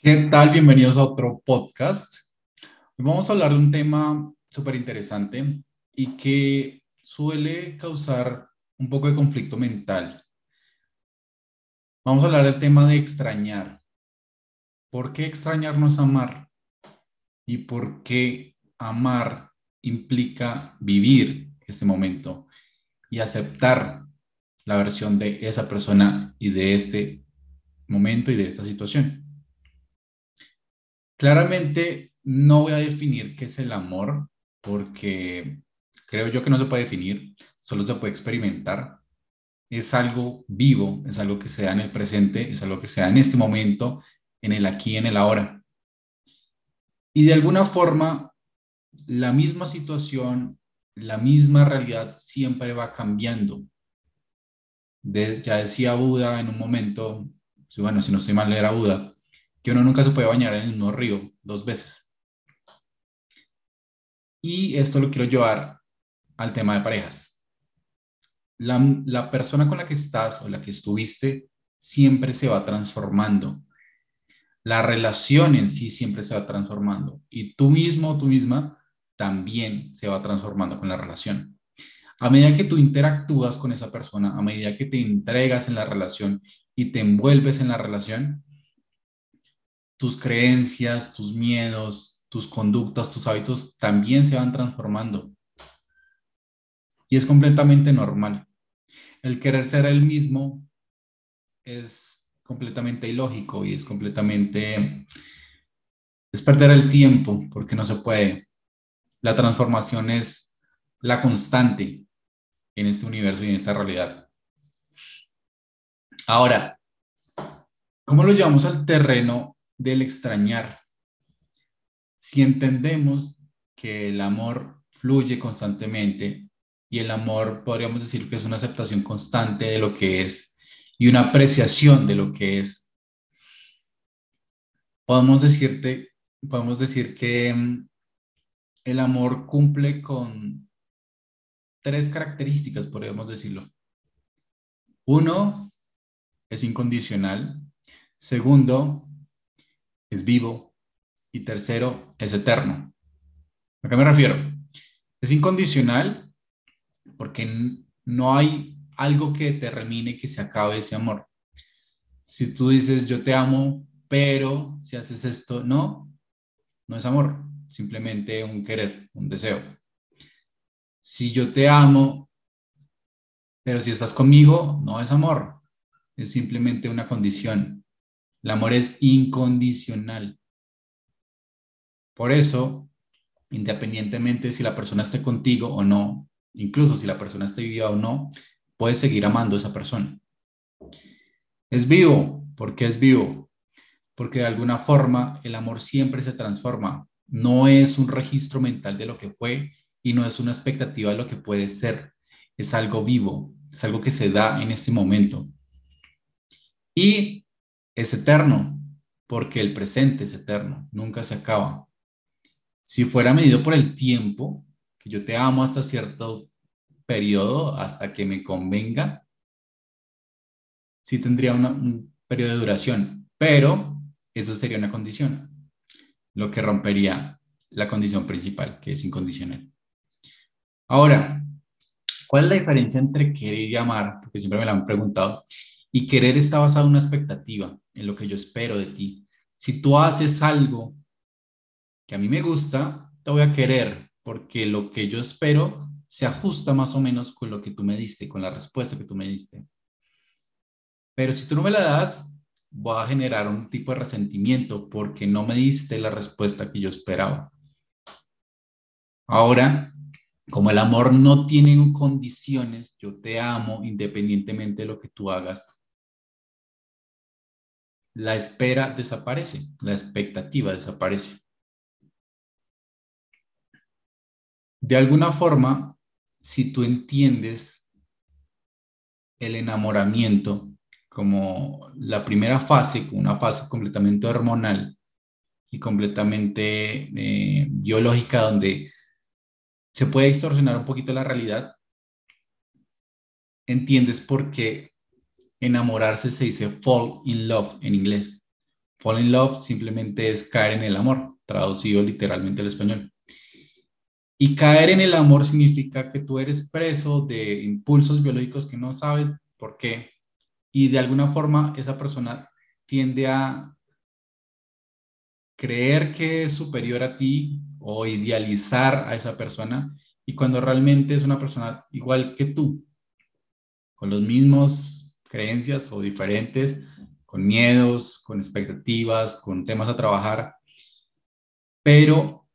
¿Qué tal? Bienvenidos a otro podcast. Hoy vamos a hablar de un tema súper interesante y que suele causar un poco de conflicto mental. Vamos a hablar del tema de extrañar. ¿Por qué extrañar no es amar? ¿Y por qué amar implica vivir este momento y aceptar la versión de esa persona y de este momento y de esta situación? Claramente no voy a definir qué es el amor porque creo yo que no se puede definir, solo se puede experimentar. Es algo vivo, es algo que se da en el presente, es algo que se da en este momento, en el aquí, en el ahora. Y de alguna forma, la misma situación, la misma realidad siempre va cambiando. ya decía Buda en un momento, bueno, si no estoy mal, era Buda, que uno nunca se puede bañar en el mismo río dos veces. Y esto lo quiero llevar al tema de parejas. La, persona con la que estás o la que estuviste siempre se va transformando. La relación en sí siempre se va transformando. Y tú mismo o tú misma también se va transformando con la relación. A medida que tú interactúas con esa persona, a medida que te entregas en la relación y te envuelves en la relación, tus creencias, tus miedos, tus conductas, tus hábitos también se van transformando. Y es completamente normal. El querer ser el mismo es completamente ilógico y es completamente... es perder el tiempo porque no se puede. La transformación es la constante en este universo y en esta realidad. Ahora, ¿cómo lo llevamos al terreno del extrañar. Si entendemos que el amor fluye constantemente y el amor podríamos decir que es una aceptación constante de lo que es y una apreciación de lo que es, podemos decirte, podemos decir que mm, el amor cumple con tres características, podríamos decirlo. Uno, es incondicional. Segundo, es vivo y tercero, es eterno. ¿A qué me refiero? Es incondicional porque no hay algo que determine que se acabe ese amor. Si tú dices yo te amo, pero si haces esto, no, no es amor, simplemente un querer, un deseo. Si yo te amo, pero si estás conmigo, no es amor, es simplemente una condición, el amor es incondicional. Por eso, independientemente si la persona esté contigo o no, incluso si la persona esté viva o no, puedes seguir amando a esa persona. Es vivo. ¿Por qué es vivo? Porque de alguna forma el amor siempre se transforma. No es un registro mental de lo que fue y no es una expectativa de lo que puede ser. Es algo vivo, es algo que se da en este momento. Y es eterno, porque el presente es eterno, nunca se acaba. Si fuera medido por el tiempo, que yo te amo hasta cierto periodo, hasta que me convenga, sí tendría un periodo de duración, pero eso sería una condición, lo que rompería la condición principal, que es incondicional. Ahora, ¿cuál es la diferencia entre querer y amar? Porque siempre me la han preguntado. Y querer está basado en una expectativa en lo que yo espero de ti. Si tú haces algo que a mí me gusta, te voy a querer porque lo que yo espero se ajusta más o menos con lo que tú me diste, con la respuesta que tú me diste. Pero si tú no me la das, voy a generar un tipo de resentimiento porque no me diste la respuesta que yo esperaba. Ahora, como el amor no tiene condiciones, yo te amo independientemente de lo que tú hagas, la espera desaparece, la expectativa desaparece. De alguna forma, si tú entiendes el enamoramiento como la primera fase, una fase completamente hormonal y completamente eh, biológica, donde se puede distorsionar un poquito la realidad, entiendes por qué enamorarse se dice fall in love en inglés. Fall in love simplemente es caer en el amor, traducido literalmente al español. Y caer en el amor significa que tú eres preso de impulsos biológicos que no sabes por qué. Y de alguna forma esa persona tiende a creer que es superior a ti o idealizar a esa persona y cuando realmente es una persona igual que tú, con los mismos creencias o diferentes, con miedos, con expectativas, con temas a trabajar, pero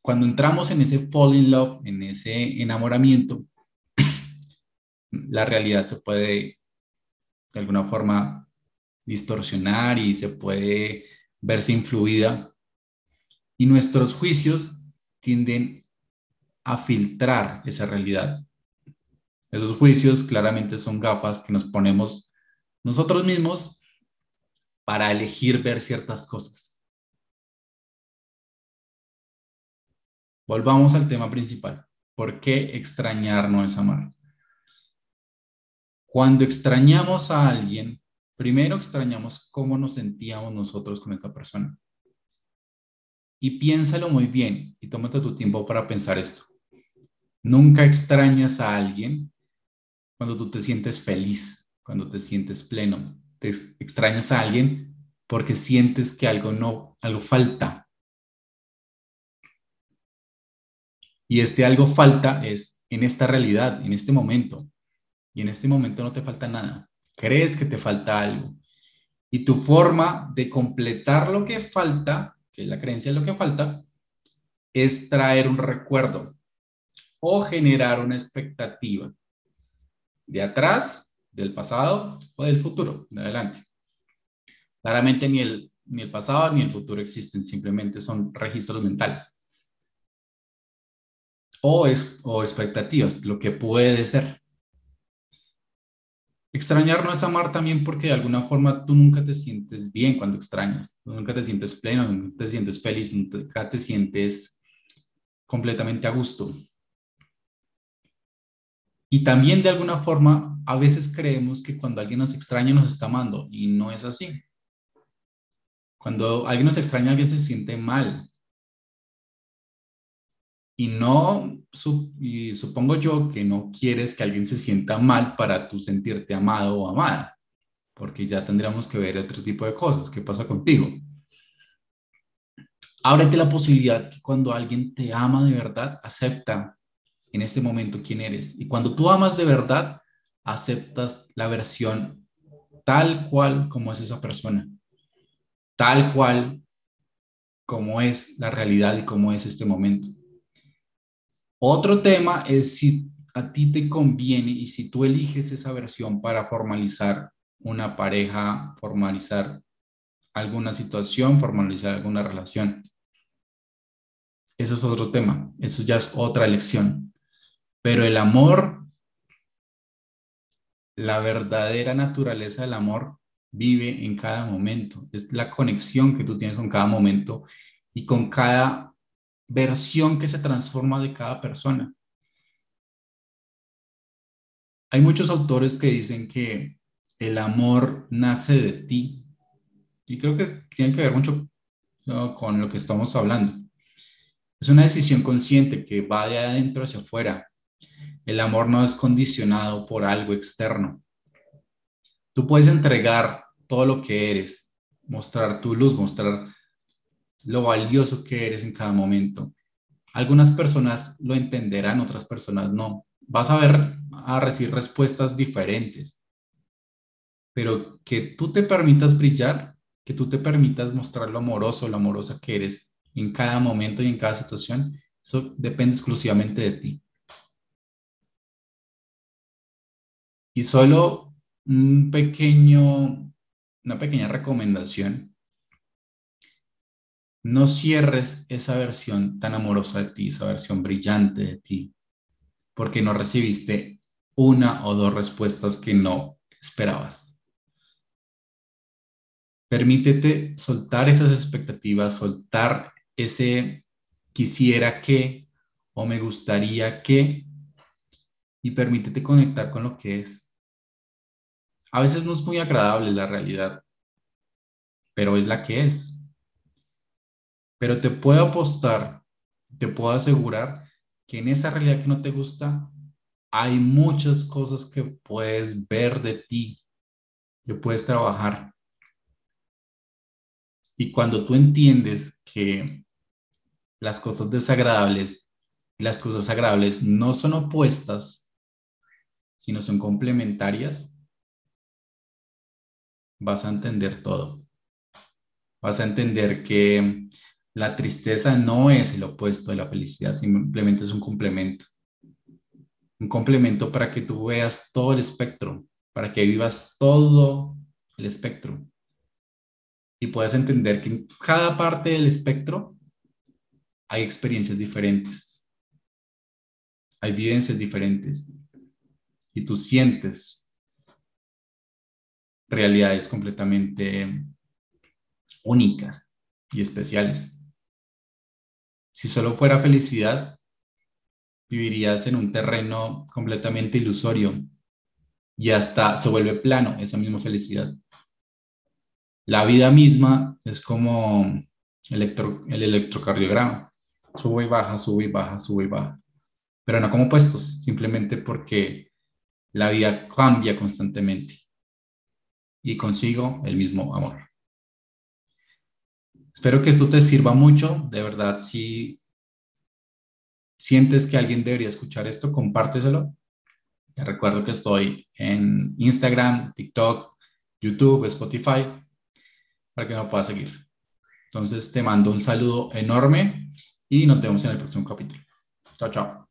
cuando entramos en ese fall in love, en ese enamoramiento, la realidad se puede de alguna forma distorsionar y se puede verse influida y nuestros juicios tienden a filtrar esa realidad. Esos juicios claramente son gafas que nos ponemos nosotros mismos para elegir ver ciertas cosas. Volvamos al tema principal. ¿Por qué extrañar no es amar? Cuando extrañamos a alguien, primero extrañamos cómo nos sentíamos nosotros con esa persona. Y piénsalo muy bien y tómate tu tiempo para pensar esto. Nunca extrañas a alguien cuando tú te sientes feliz, cuando te sientes pleno. Te extrañas a alguien porque sientes que algo no, algo falta, Y este algo falta es en esta realidad, en este momento. Y en este momento no te falta nada. Crees que te falta algo. Y tu forma de completar lo que falta, que es la creencia de lo que falta, es traer un recuerdo o generar una expectativa de atrás, del pasado o del futuro, de adelante. Claramente ni el, ni el pasado ni el futuro existen, simplemente son registros mentales o, es, o expectativas, lo que puede ser. Extrañar no es amar también porque de alguna forma tú nunca te sientes bien cuando extrañas, nunca te sientes pleno, nunca te sientes feliz, nunca te sientes completamente a gusto. Y también de alguna forma a veces creemos que cuando alguien nos extraña nos está amando y no es así. Cuando alguien nos extraña alguien se siente mal, y no, y supongo yo que no quieres que alguien se sienta mal para tú sentirte amado o amada, porque ya tendríamos que ver otro tipo de cosas. ¿Qué pasa contigo? Ábrete la posibilidad que cuando alguien te ama de verdad, acepta en este momento quién eres. Y cuando tú amas de verdad, aceptas la versión tal cual como es esa persona, tal cual como es la realidad y como es este momento. Otro tema es si a ti te conviene y si tú eliges esa versión para formalizar una pareja, formalizar alguna situación, formalizar alguna relación. Eso es otro tema, eso ya es otra elección. Pero el amor, la verdadera naturaleza del amor vive en cada momento. Es la conexión que tú tienes con cada momento y con cada versión que se transforma de cada persona. Hay muchos autores que dicen que el amor nace de ti y creo que tiene que ver mucho con lo que estamos hablando. Es una decisión consciente que va de adentro hacia afuera. El amor no es condicionado por algo externo. Tú puedes entregar todo lo que eres, mostrar tu luz, mostrar lo valioso que eres en cada momento. Algunas personas lo entenderán, otras personas no. Vas a ver, a recibir respuestas diferentes. Pero que tú te permitas brillar, que tú te permitas mostrar lo amoroso, lo amorosa que eres en cada momento y en cada situación, eso depende exclusivamente de ti. Y solo un pequeño, una pequeña recomendación no cierres esa versión tan amorosa de ti, esa versión brillante de ti, porque no recibiste una o dos respuestas que no esperabas. Permítete soltar esas expectativas, soltar ese quisiera que o me gustaría que y permítete conectar con lo que es. A veces no es muy agradable la realidad, pero es la que es. Pero te puedo apostar, te puedo asegurar que en esa realidad que no te gusta, hay muchas cosas que puedes ver de ti, que puedes trabajar. Y cuando tú entiendes que las cosas desagradables y las cosas agradables no son opuestas, sino son complementarias, vas a entender todo. Vas a entender que la tristeza no es el opuesto de la felicidad, simplemente es un complemento. Un complemento para que tú veas todo el espectro, para que vivas todo el espectro. Y puedas entender que en cada parte del espectro hay experiencias diferentes. Hay vivencias diferentes. Y tú sientes realidades completamente únicas y especiales. Si solo fuera felicidad, vivirías en un terreno completamente ilusorio y hasta se vuelve plano esa misma felicidad. La vida misma es como el electrocardiograma. Sube y baja, sube y baja, sube y baja. Pero no como puestos, simplemente porque la vida cambia constantemente. Y consigo el mismo amor. Espero que esto te sirva mucho. De verdad, si sientes que alguien debería escuchar esto, compárteselo. Te recuerdo que estoy en Instagram, TikTok, YouTube, Spotify, para que me puedas seguir. Entonces, te mando un saludo enorme y nos vemos en el próximo capítulo. Chao, chao.